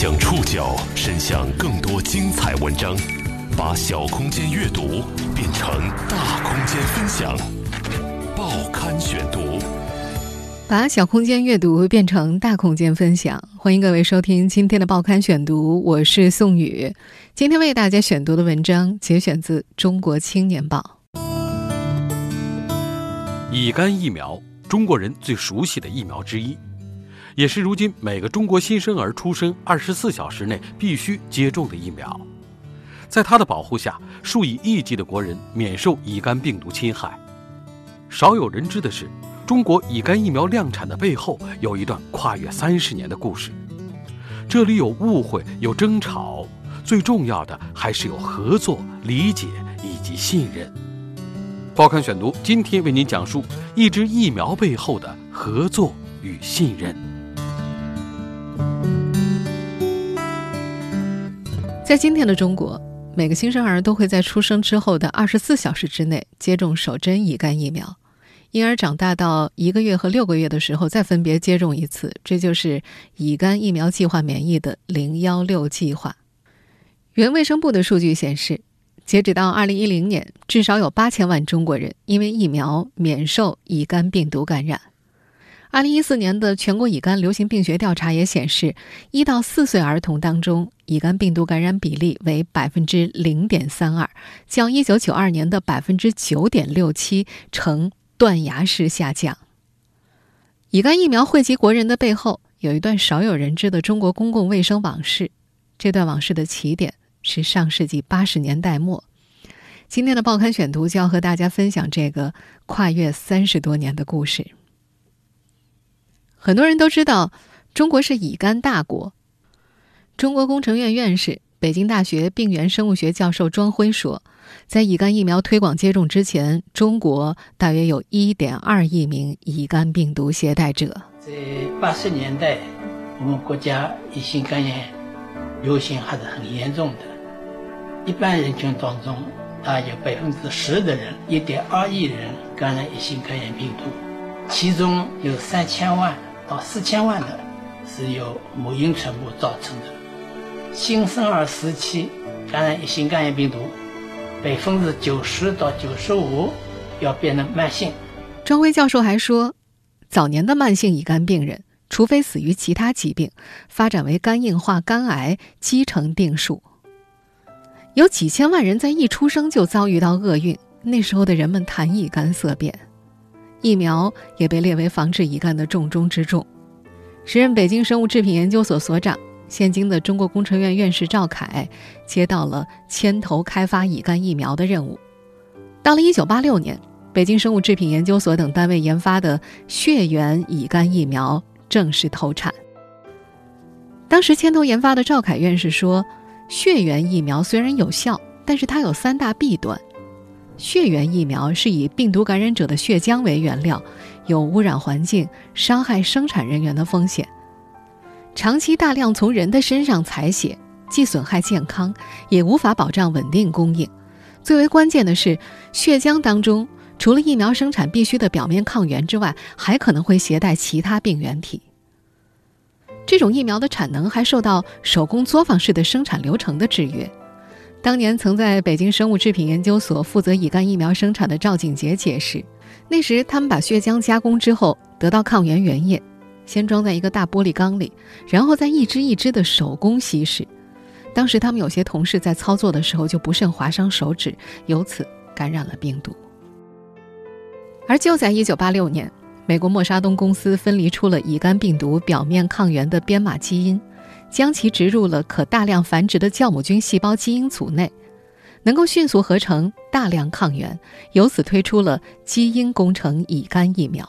将触角伸向更多精彩文章，把小空间阅读变成大空间分享。报刊选读，把小空间阅读变成大空间分享。欢迎各位收听今天的报刊选读，我是宋宇。今天为大家选读的文章节选自《中国青年报》。乙肝疫苗，中国人最熟悉的疫苗之一。也是如今每个中国新生儿出生二十四小时内必须接种的疫苗，在它的保护下，数以亿计的国人免受乙肝病毒侵害。少有人知的是，中国乙肝疫苗量产的背后有一段跨越三十年的故事。这里有误会，有争吵，最重要的还是有合作、理解以及信任。报刊选读今天为您讲述一支疫苗背后的合作与信任。在今天的中国，每个新生儿都会在出生之后的二十四小时之内接种首针乙肝疫苗，婴儿长大到一个月和六个月的时候再分别接种一次，这就是乙肝疫苗计划免疫的“零幺六”计划。原卫生部的数据显示，截止到二零一零年，至少有八千万中国人因为疫苗免受乙肝病毒感染。二零一四年的全国乙肝流行病学调查也显示，一到四岁儿童当中，乙肝病毒感染比例为百分之零点三二，较一九九二年的百分之九点六七呈断崖式下降。乙肝疫苗惠及国人的背后，有一段少有人知的中国公共卫生往事。这段往事的起点是上世纪八十年代末。今天的报刊选读就要和大家分享这个跨越三十多年的故事。很多人都知道，中国是乙肝大国。中国工程院院士、北京大学病原生物学教授庄辉说，在乙肝疫苗推广接种之前，中国大约有一点二亿名乙肝病毒携带者。在八十年代，我们国家乙型肝炎流行还是很严重的，一般人群当中，大约百分之十的人，一点二亿人感染乙型肝炎病毒，其中有三千万。到四千万的是由母婴传播造成的。新生儿时期感染乙型肝炎病毒，百分之九十到九十五要变成慢性。庄辉教授还说，早年的慢性乙肝病人，除非死于其他疾病，发展为肝硬化、肝癌几成定数。有几千万人在一出生就遭遇到厄运，那时候的人们谈乙肝色变。疫苗也被列为防治乙肝的重中之重。时任北京生物制品研究所所长、现今的中国工程院院士赵凯接到了牵头开发乙肝疫苗的任务。到了1986年，北京生物制品研究所等单位研发的血源乙肝疫苗正式投产。当时牵头研发的赵凯院士说：“血源疫苗虽然有效，但是它有三大弊端。”血源疫苗是以病毒感染者的血浆为原料，有污染环境、伤害生产人员的风险。长期大量从人的身上采血，既损害健康，也无法保障稳定供应。最为关键的是，血浆当中除了疫苗生产必须的表面抗原之外，还可能会携带其他病原体。这种疫苗的产能还受到手工作坊式的生产流程的制约。当年曾在北京生物制品研究所负责乙肝疫苗生产的赵景杰解释，那时他们把血浆加工之后得到抗原原液，先装在一个大玻璃缸里，然后再一支一支的手工稀释。当时他们有些同事在操作的时候就不慎划伤手指，由此感染了病毒。而就在1986年，美国默沙东公司分离出了乙肝病毒表面抗原的编码基因。将其植入了可大量繁殖的酵母菌细胞基因组内，能够迅速合成大量抗原，由此推出了基因工程乙肝疫苗。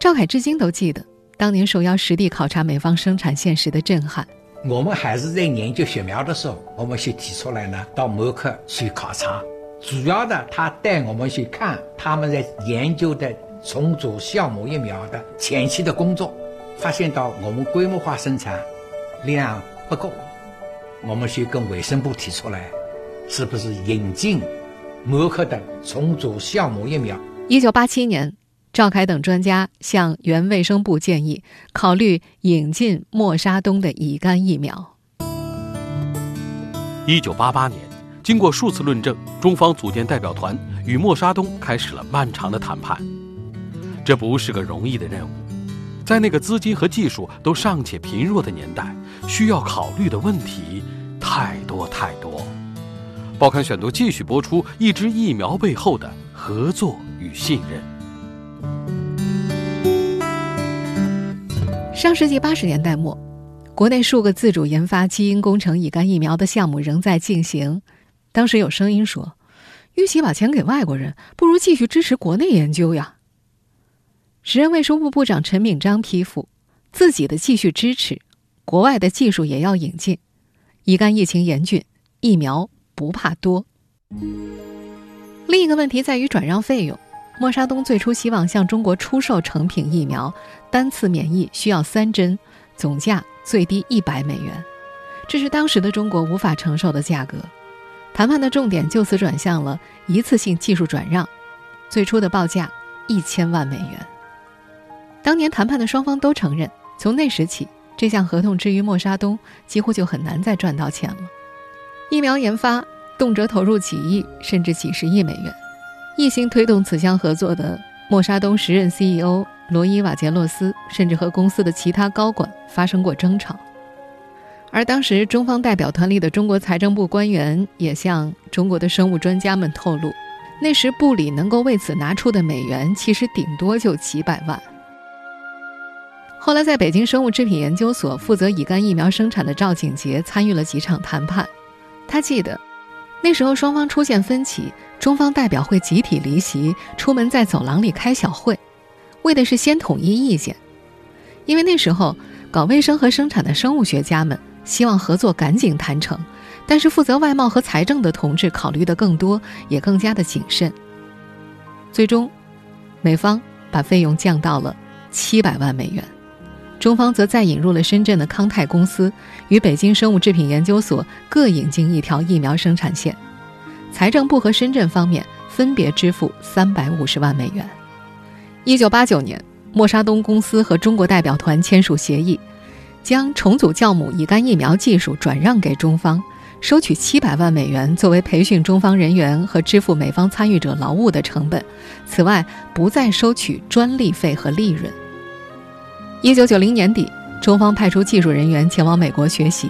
赵凯至今都记得当年受邀实地考察美方生产线时的震撼。我们还是在研究血苗的时候，我们先提出来呢，到默克去考察，主要的他带我们去看他们在研究的重组酵母疫苗的前期的工作。发现到我们规模化生产量不够，我们去跟卫生部提出来，是不是引进默克的重组酵母疫苗？一九八七年，赵凯等专家向原卫生部建议，考虑引进默沙东的乙肝疫苗。一九八八年，经过数次论证，中方组建代表团与默沙东开始了漫长的谈判。这不是个容易的任务，在那个资金和技术都尚且贫弱的年代，需要考虑的问题太多太多。报刊选读继续播出一支疫苗背后的合作与信任。上世纪八十年代末，国内数个自主研发基因工程乙肝疫苗的项目仍在进行。当时有声音说：“与其把钱给外国人，不如继续支持国内研究呀。”时任卫生部部长陈敏章批复：“自己的继续支持，国外的技术也要引进。乙肝疫情严峻，疫苗不怕多。”另一个问题在于转让费用。默沙东最初希望向中国出售成品疫苗，单次免疫需要三针，总价最低一百美元，这是当时的中国无法承受的价格。谈判的重点就此转向了一次性技术转让，最初的报价一千万美元。当年谈判的双方都承认，从那时起，这项合同之于默沙东几乎就很难再赚到钱了。疫苗研发动辄投入几亿甚至几十亿美元。一心推动此项合作的默沙东时任 CEO 罗伊瓦杰洛斯，甚至和公司的其他高管发生过争吵。而当时中方代表团里的中国财政部官员也向中国的生物专家们透露，那时部里能够为此拿出的美元，其实顶多就几百万。后来在北京生物制品研究所负责乙肝疫苗生产的赵景杰参与了几场谈判，他记得。那时候双方出现分歧，中方代表会集体离席，出门在走廊里开小会，为的是先统一意见。因为那时候搞卫生和生产的生物学家们希望合作赶紧谈成，但是负责外贸和财政的同志考虑的更多，也更加的谨慎。最终，美方把费用降到了七百万美元。中方则再引入了深圳的康泰公司，与北京生物制品研究所各引进一条疫苗生产线。财政部和深圳方面分别支付三百五十万美元。一九八九年，默沙东公司和中国代表团签署协议，将重组酵母乙肝疫苗技术转让给中方，收取七百万美元作为培训中方人员和支付美方参与者劳务的成本。此外，不再收取专利费和利润。一九九零年底，中方派出技术人员前往美国学习。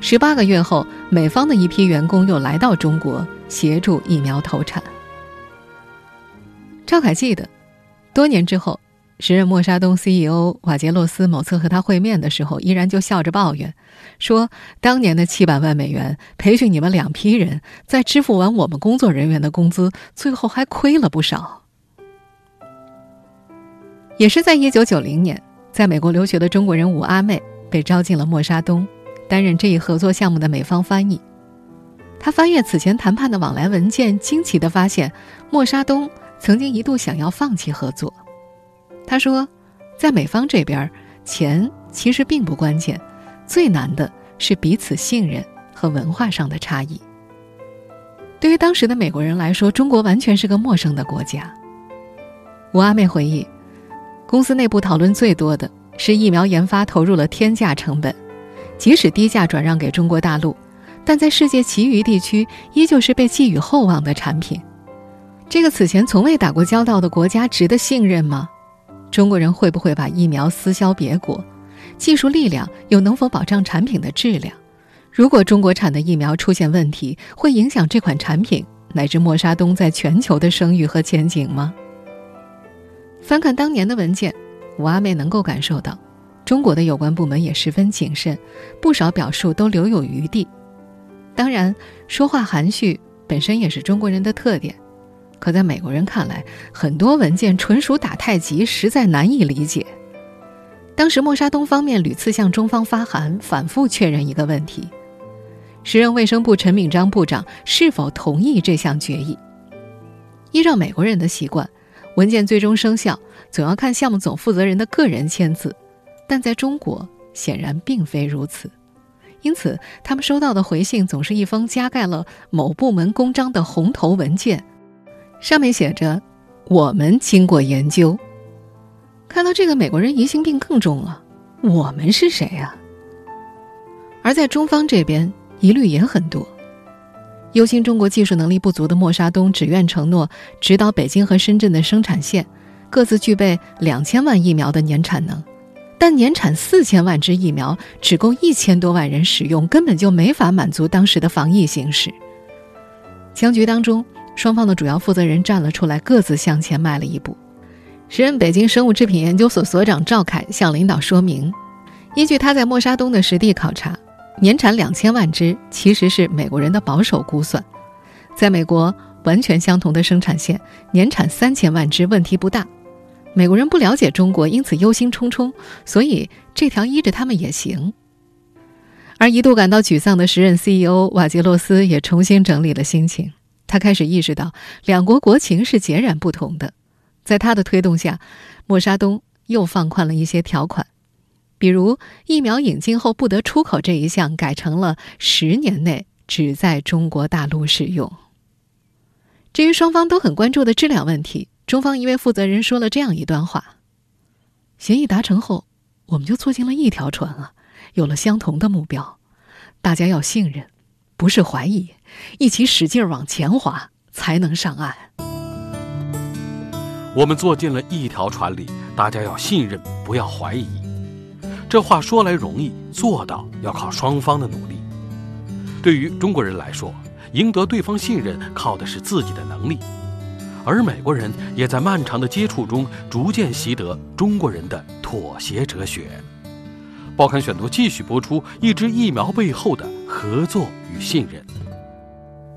十八个月后，美方的一批员工又来到中国协助疫苗投产。赵凯记得，多年之后，时任默沙东 CEO 瓦杰洛斯某次和他会面的时候，依然就笑着抱怨，说：“当年的七百万美元培训你们两批人，在支付完我们工作人员的工资，最后还亏了不少。”也是在一九九零年。在美国留学的中国人武阿妹被招进了默沙东，担任这一合作项目的美方翻译。他翻阅此前谈判的往来文件，惊奇地发现，默沙东曾经一度想要放弃合作。他说，在美方这边，钱其实并不关键，最难的是彼此信任和文化上的差异。对于当时的美国人来说，中国完全是个陌生的国家。武阿妹回忆。公司内部讨论最多的是疫苗研发投入了天价成本，即使低价转让给中国大陆，但在世界其余地区依旧是被寄予厚望的产品。这个此前从未打过交道的国家值得信任吗？中国人会不会把疫苗私销别国？技术力量又能否保障产品的质量？如果中国产的疫苗出现问题，会影响这款产品乃至默沙东在全球的声誉和前景吗？翻看当年的文件，吴阿妹能够感受到，中国的有关部门也十分谨慎，不少表述都留有余地。当然，说话含蓄本身也是中国人的特点，可在美国人看来，很多文件纯属打太极，实在难以理解。当时默沙东方面屡次向中方发函，反复确认一个问题：时任卫生部陈敏章部长是否同意这项决议？依照美国人的习惯。文件最终生效，总要看项目总负责人的个人签字，但在中国显然并非如此，因此他们收到的回信总是一封加盖了某部门公章的红头文件，上面写着：“我们经过研究，看到这个美国人疑心病更重了，我们是谁呀？而在中方这边，疑虑也很多。忧心中国技术能力不足的默沙东，只愿承诺指导北京和深圳的生产线，各自具备两千万疫苗的年产能，但年产四千万支疫苗只够一千多万人使用，根本就没法满足当时的防疫形势。僵局当中，双方的主要负责人站了出来，各自向前迈了一步。时任北京生物制品研究所所长赵凯向领导说明，依据他在默沙东的实地考察。年产两千万只其实是美国人的保守估算，在美国完全相同的生产线，年产三千万只问题不大。美国人不了解中国，因此忧心忡忡，所以这条依着他们也行。而一度感到沮丧的时任 CEO 瓦杰洛斯也重新整理了心情，他开始意识到两国国情是截然不同的。在他的推动下，默沙东又放宽了一些条款。比如疫苗引进后不得出口这一项改成了十年内只在中国大陆使用。至于双方都很关注的质量问题，中方一位负责人说了这样一段话：协议达成后，我们就坐进了一条船啊，有了相同的目标，大家要信任，不是怀疑，一起使劲往前划才能上岸。我们坐进了一条船里，大家要信任，不要怀疑。这话说来容易，做到要靠双方的努力。对于中国人来说，赢得对方信任靠的是自己的能力，而美国人也在漫长的接触中逐渐习得中国人的妥协哲学。报刊选读继续播出一支疫苗背后的合作与信任。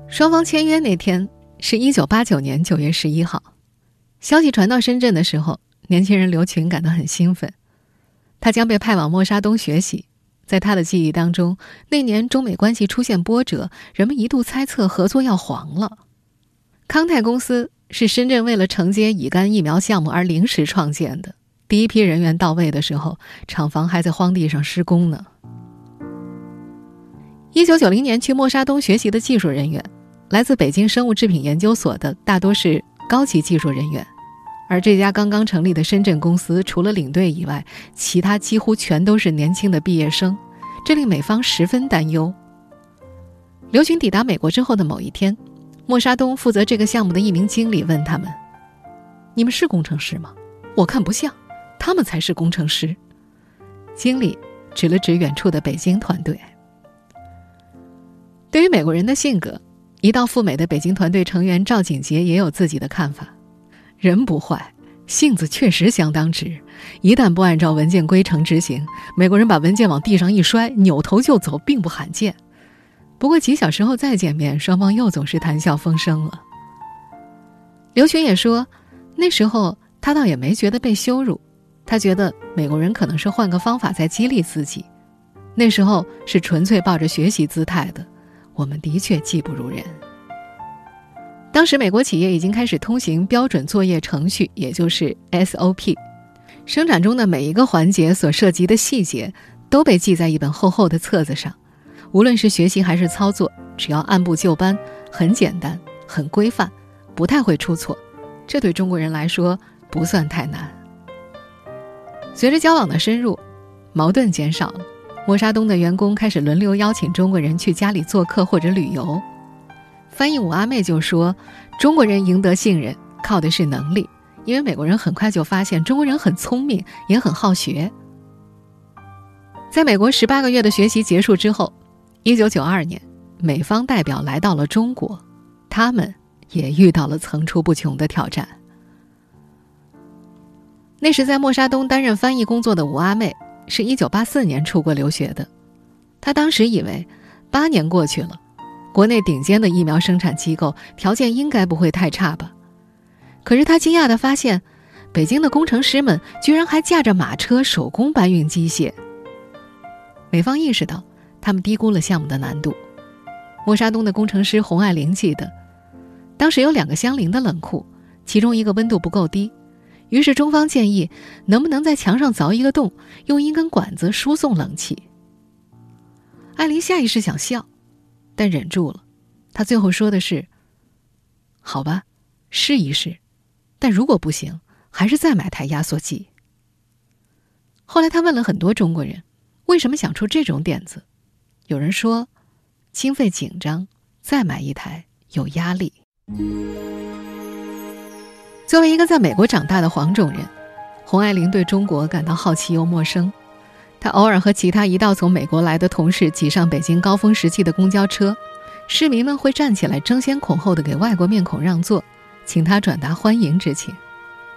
双方签约那天是一九八九年九月十一号，消息传到深圳的时候，年轻人刘群感到很兴奋。他将被派往默沙东学习，在他的记忆当中，那年中美关系出现波折，人们一度猜测合作要黄了。康泰公司是深圳为了承接乙肝疫苗项目而临时创建的，第一批人员到位的时候，厂房还在荒地上施工呢。一九九零年去默沙东学习的技术人员，来自北京生物制品研究所的大多是高级技术人员。而这家刚刚成立的深圳公司，除了领队以外，其他几乎全都是年轻的毕业生，这令美方十分担忧。刘群抵达美国之后的某一天，莫沙东负责这个项目的一名经理问他们：“你们是工程师吗？我看不像，他们才是工程师。”经理指了指远处的北京团队。对于美国人的性格，一到赴美的北京团队成员赵景杰也有自己的看法。人不坏，性子确实相当直。一旦不按照文件规程执行，美国人把文件往地上一摔，扭头就走，并不罕见。不过几小时后再见面，双方又总是谈笑风生了。刘群也说，那时候他倒也没觉得被羞辱，他觉得美国人可能是换个方法在激励自己。那时候是纯粹抱着学习姿态的，我们的确技不如人。当时，美国企业已经开始通行标准作业程序，也就是 SOP。生产中的每一个环节所涉及的细节都被记在一本厚厚的册子上。无论是学习还是操作，只要按部就班，很简单，很规范，不太会出错。这对中国人来说不算太难。随着交往的深入，矛盾减少了。默沙东的员工开始轮流邀请中国人去家里做客或者旅游。翻译五阿妹就说：“中国人赢得信任靠的是能力，因为美国人很快就发现中国人很聪明，也很好学。”在美国十八个月的学习结束之后，一九九二年，美方代表来到了中国，他们也遇到了层出不穷的挑战。那时在默沙东担任翻译工作的吴阿妹，是一九八四年出国留学的，她当时以为八年过去了。国内顶尖的疫苗生产机构条件应该不会太差吧？可是他惊讶地发现，北京的工程师们居然还驾着马车手工搬运机械。美方意识到他们低估了项目的难度。默沙东的工程师洪爱玲记得，当时有两个相邻的冷库，其中一个温度不够低，于是中方建议能不能在墙上凿一个洞，用一根管子输送冷气。艾琳下意识想笑。但忍住了，他最后说的是：“好吧，试一试，但如果不行，还是再买台压缩机。”后来他问了很多中国人，为什么想出这种点子？有人说，经费紧张，再买一台有压力。作为一个在美国长大的黄种人，洪爱玲对中国感到好奇又陌生。他偶尔和其他一道从美国来的同事挤上北京高峰时期的公交车，市民们会站起来争先恐后的给外国面孔让座，请他转达欢迎之情。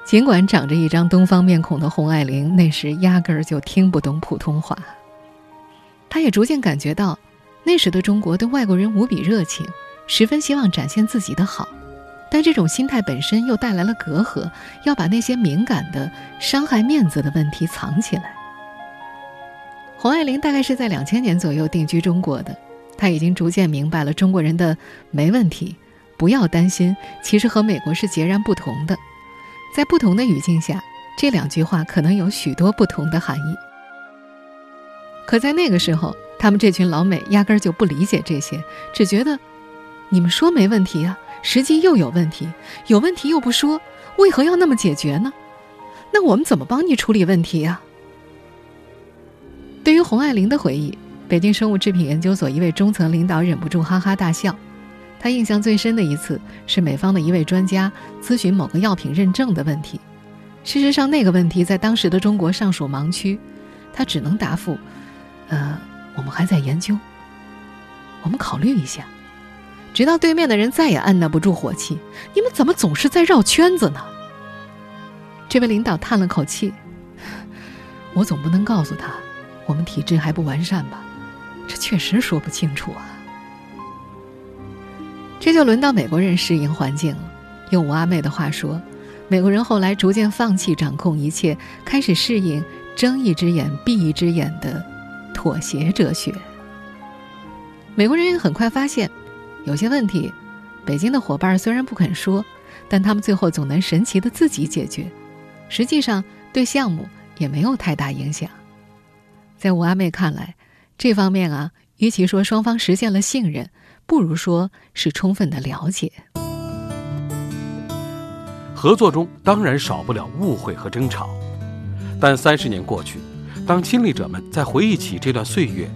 尽管长着一张东方面孔的洪爱玲那时压根儿就听不懂普通话，他也逐渐感觉到，那时的中国对外国人无比热情，十分希望展现自己的好，但这种心态本身又带来了隔阂，要把那些敏感的、伤害面子的问题藏起来。洪爱玲大概是在两千年左右定居中国的，她已经逐渐明白了中国人的“没问题，不要担心”其实和美国是截然不同的。在不同的语境下，这两句话可能有许多不同的含义。可在那个时候，他们这群老美压根儿就不理解这些，只觉得你们说没问题啊，实际又有问题，有问题又不说，为何要那么解决呢？那我们怎么帮你处理问题呀？洪爱玲的回忆，北京生物制品研究所一位中层领导忍不住哈哈大笑。他印象最深的一次是美方的一位专家咨询某个药品认证的问题。事实上，那个问题在当时的中国尚属盲区，他只能答复：“呃，我们还在研究，我们考虑一下。”直到对面的人再也按捺不住火气：“你们怎么总是在绕圈子呢？”这位领导叹了口气：“ 我总不能告诉他。”我们体制还不完善吧？这确实说不清楚啊。这就轮到美国人适应环境了。用吴阿妹的话说，美国人后来逐渐放弃掌控一切，开始适应睁一只眼闭一只眼的妥协哲学。美国人也很快发现，有些问题，北京的伙伴虽然不肯说，但他们最后总能神奇的自己解决。实际上，对项目也没有太大影响。在吴阿妹看来，这方面啊，与其说双方实现了信任，不如说是充分的了解。合作中当然少不了误会和争吵，但三十年过去，当亲历者们在回忆起这段岁月，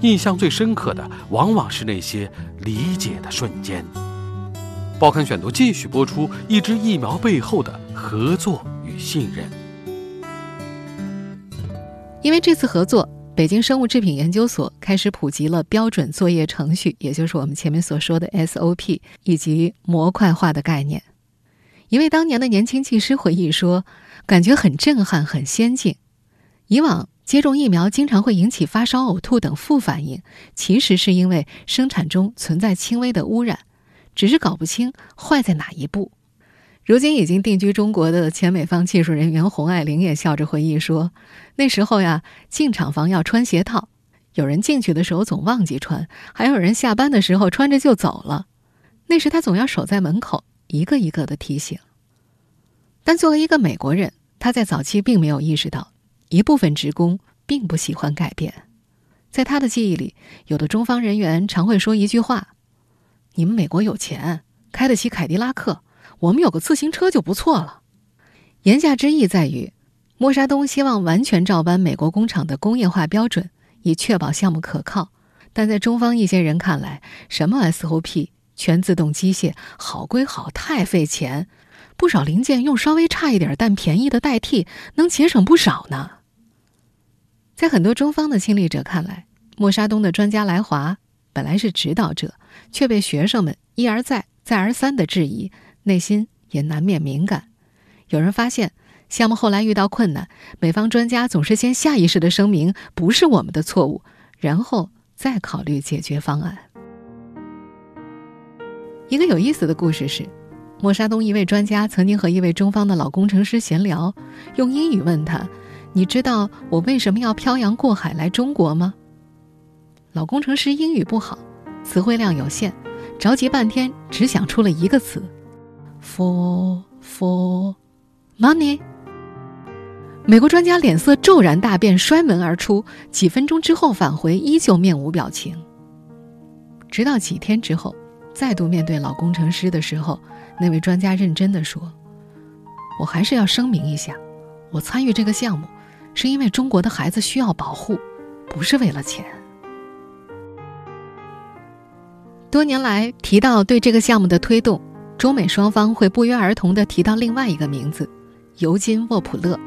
印象最深刻的往往是那些理解的瞬间。报刊选读继续播出一支疫苗背后的合作与信任。因为这次合作，北京生物制品研究所开始普及了标准作业程序，也就是我们前面所说的 SOP，以及模块化的概念。一位当年的年轻技师回忆说：“感觉很震撼，很先进。以往接种疫苗经常会引起发烧、呕吐等副反应，其实是因为生产中存在轻微的污染，只是搞不清坏在哪一步。”如今已经定居中国的前美方技术人员洪爱玲也笑着回忆说：“那时候呀，进厂房要穿鞋套，有人进去的时候总忘记穿，还有人下班的时候穿着就走了。那时他总要守在门口，一个一个的提醒。但作为一个美国人，他在早期并没有意识到，一部分职工并不喜欢改变。在他的记忆里，有的中方人员常会说一句话：‘你们美国有钱，开得起凯迪拉克。’”我们有个自行车就不错了，言下之意在于，默沙东希望完全照搬美国工厂的工业化标准，以确保项目可靠。但在中方一些人看来，什么 SOP 全自动机械，好归好，太费钱，不少零件用稍微差一点但便宜的代替，能节省不少呢。在很多中方的亲历者看来，莫沙东的专家来华本来是指导者，却被学生们一而再、再而三的质疑。内心也难免敏感。有人发现，项目后来遇到困难，美方专家总是先下意识的声明不是我们的错误，然后再考虑解决方案。一个有意思的故事是，莫沙东一位专家曾经和一位中方的老工程师闲聊，用英语问他：“你知道我为什么要漂洋过海来中国吗？”老工程师英语不好，词汇量有限，着急半天只想出了一个词。For for money。美国专家脸色骤然大变，摔门而出。几分钟之后返回，依旧面无表情。直到几天之后，再度面对老工程师的时候，那位专家认真的说：“我还是要声明一下，我参与这个项目，是因为中国的孩子需要保护，不是为了钱。多年来提到对这个项目的推动，中美双方会不约而同地提到另外一个名字——尤金·沃普勒。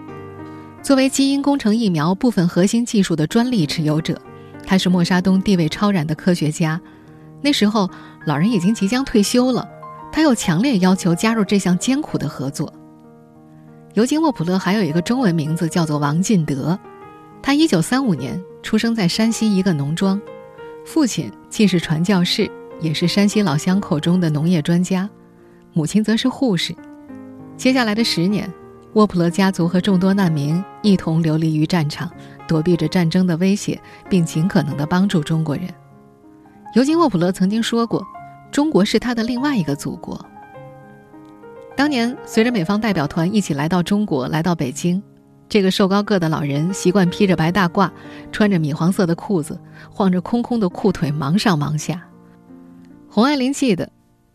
作为基因工程疫苗部分核心技术的专利持有者，他是默沙东地位超然的科学家。那时候，老人已经即将退休了，他又强烈要求加入这项艰苦的合作。尤金·沃普勒还有一个中文名字，叫做王进德。他1935年出生在山西一个农庄，父亲既是传教士。也是山西老乡口中的农业专家，母亲则是护士。接下来的十年，沃普勒家族和众多难民一同流离于战场，躲避着战争的威胁，并尽可能的帮助中国人。尤金·沃普勒曾经说过：“中国是他的另外一个祖国。”当年，随着美方代表团一起来到中国，来到北京，这个瘦高个的老人习惯披着白大褂，穿着米黄色的裤子，晃着空空的裤腿，忙上忙下。洪爱玲记得，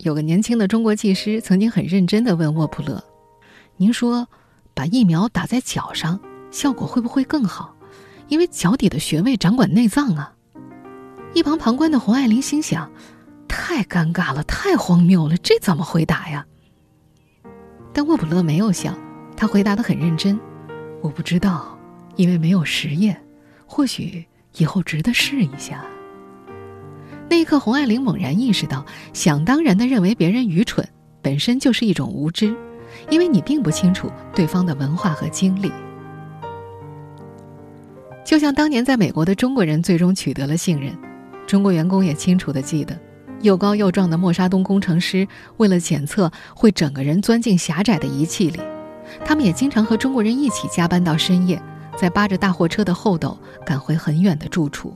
有个年轻的中国技师曾经很认真地问沃普勒：“您说，把疫苗打在脚上，效果会不会更好？因为脚底的穴位掌管内脏啊。”一旁旁观的洪爱玲心想：“太尴尬了，太荒谬了，这怎么回答呀？”但沃普勒没有笑，他回答得很认真：“我不知道，因为没有实验，或许以后值得试一下。”那一刻，洪爱玲猛然意识到，想当然的认为别人愚蠢，本身就是一种无知，因为你并不清楚对方的文化和经历。就像当年在美国的中国人最终取得了信任，中国员工也清楚的记得，又高又壮的默沙东工程师为了检测，会整个人钻进狭窄的仪器里，他们也经常和中国人一起加班到深夜，再扒着大货车的后斗赶回很远的住处。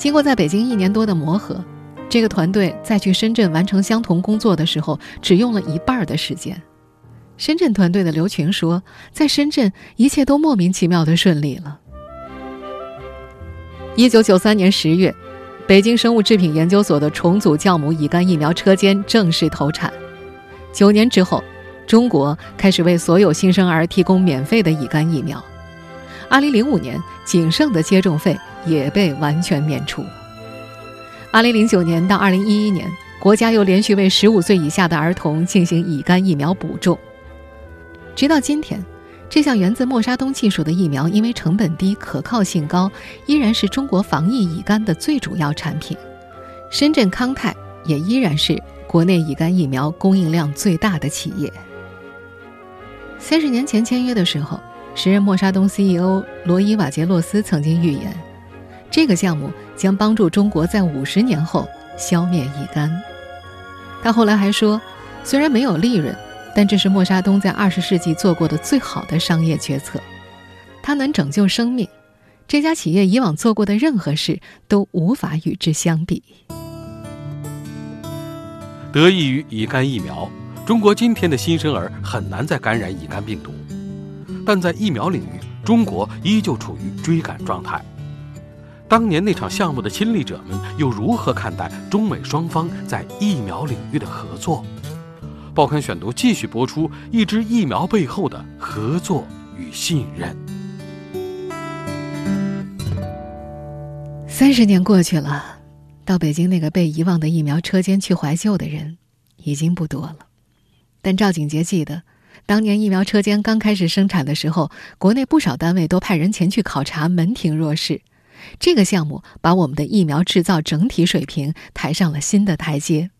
经过在北京一年多的磨合，这个团队在去深圳完成相同工作的时候，只用了一半的时间。深圳团队的刘群说：“在深圳，一切都莫名其妙的顺利了。”一九九三年十月，北京生物制品研究所的重组酵母乙肝疫苗车间正式投产。九年之后，中国开始为所有新生儿提供免费的乙肝疫苗。二零零五年，仅剩的接种费。也被完全免除。二零零九年到二零一一年，国家又连续为十五岁以下的儿童进行乙肝疫苗补种。直到今天，这项源自默沙东技术的疫苗，因为成本低、可靠性高，依然是中国防疫乙肝的最主要产品。深圳康泰也依然是国内乙肝疫苗供应量最大的企业。三十年前签约的时候，时任默沙东 CEO 罗伊瓦杰洛斯曾经预言。这个项目将帮助中国在五十年后消灭乙肝。他后来还说，虽然没有利润，但这是默沙东在二十世纪做过的最好的商业决策。它能拯救生命，这家企业以往做过的任何事都无法与之相比。得益于乙肝疫苗，中国今天的新生儿很难再感染乙肝病毒，但在疫苗领域，中国依旧处于追赶状态。当年那场项目的亲历者们又如何看待中美双方在疫苗领域的合作？报刊选读继续播出一支疫苗背后的合作与信任。三十年过去了，到北京那个被遗忘的疫苗车间去怀旧的人已经不多了。但赵景杰记得，当年疫苗车间刚开始生产的时候，国内不少单位都派人前去考察，门庭若市。这个项目把我们的疫苗制造整体水平抬上了新的台阶。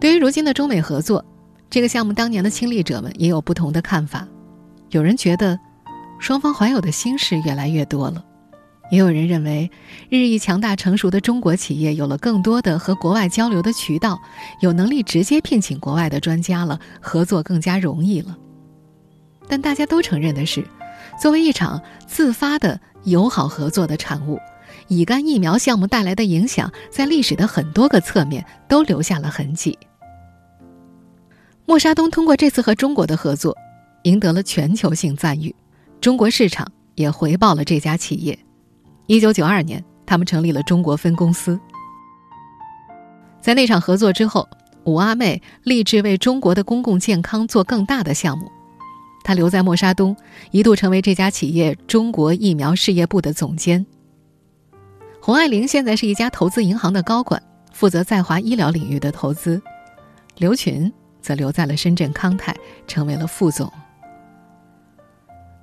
对于如今的中美合作，这个项目当年的亲历者们也有不同的看法。有人觉得，双方怀有的心事越来越多了；也有人认为，日益强大成熟的中国企业有了更多的和国外交流的渠道，有能力直接聘请国外的专家了，合作更加容易了。但大家都承认的是，作为一场自发的。友好合作的产物，乙肝疫苗项目带来的影响，在历史的很多个侧面都留下了痕迹。默沙东通过这次和中国的合作，赢得了全球性赞誉，中国市场也回报了这家企业。一九九二年，他们成立了中国分公司。在那场合作之后，五阿妹立志为中国的公共健康做更大的项目。她留在默沙东，一度成为这家企业中国疫苗事业部的总监。洪爱玲现在是一家投资银行的高管，负责在华医疗领域的投资。刘群则留在了深圳康泰，成为了副总。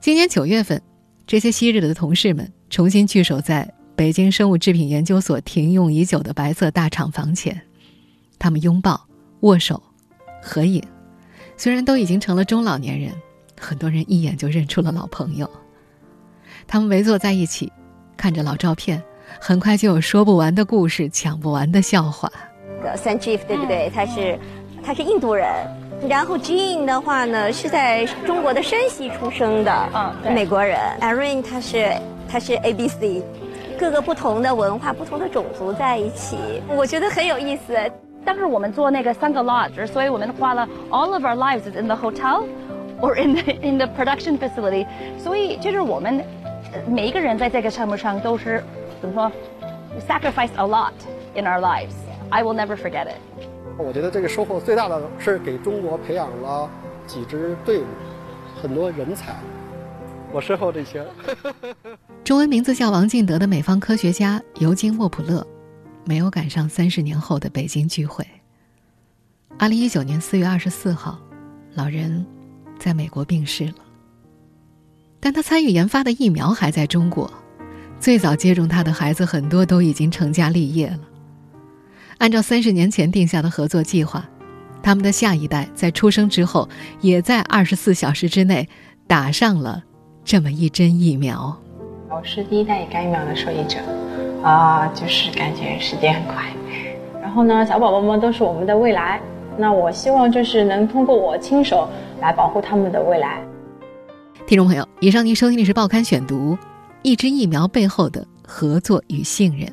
今年九月份，这些昔日的同事们重新聚首在北京生物制品研究所停用已久的白色大厂房前，他们拥抱、握手、合影。虽然都已经成了中老年人，很多人一眼就认出了老朋友。他们围坐在一起，看着老照片，很快就有说不完的故事，讲不完的笑话。Sanjeev 对不对？他是。他是印度人，然后 Jean 的话呢是在中国的山西出生的，嗯，美国人。Irene 他是他是 A B C，各个不同的文化、不同的种族在一起，我觉得很有意思。当时我们做那个三个 lodge，所以我们花了 all of our lives in the hotel or in the in the production facility，所以就是我们每一个人在这个项目上都是怎么说，sacrifice a lot in our lives。I will never forget it。我觉得这个收获最大的是给中国培养了几支队伍，很多人才。我身后这些，中文名字叫王进德的美方科学家尤金·沃普勒，没有赶上三十年后的北京聚会。二零一九年四月二十四号，老人在美国病逝了。但他参与研发的疫苗还在中国，最早接种他的孩子很多都已经成家立业了。按照三十年前定下的合作计划，他们的下一代在出生之后，也在二十四小时之内打上了这么一针疫苗。我是第一代乙肝疫苗的受益者，啊，就是感觉时间很快。然后呢，小宝宝们都是我们的未来，那我希望就是能通过我亲手来保护他们的未来。听众朋友，以上您收听的是《报刊选读》，一支疫苗背后的合作与信任。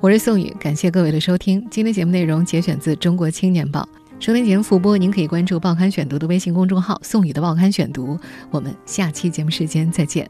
我是宋宇，感谢各位的收听。今天节目内容节选自《中国青年报》，收听节目复播，您可以关注《报刊选读》的微信公众号“宋宇的报刊选读”。我们下期节目时间再见。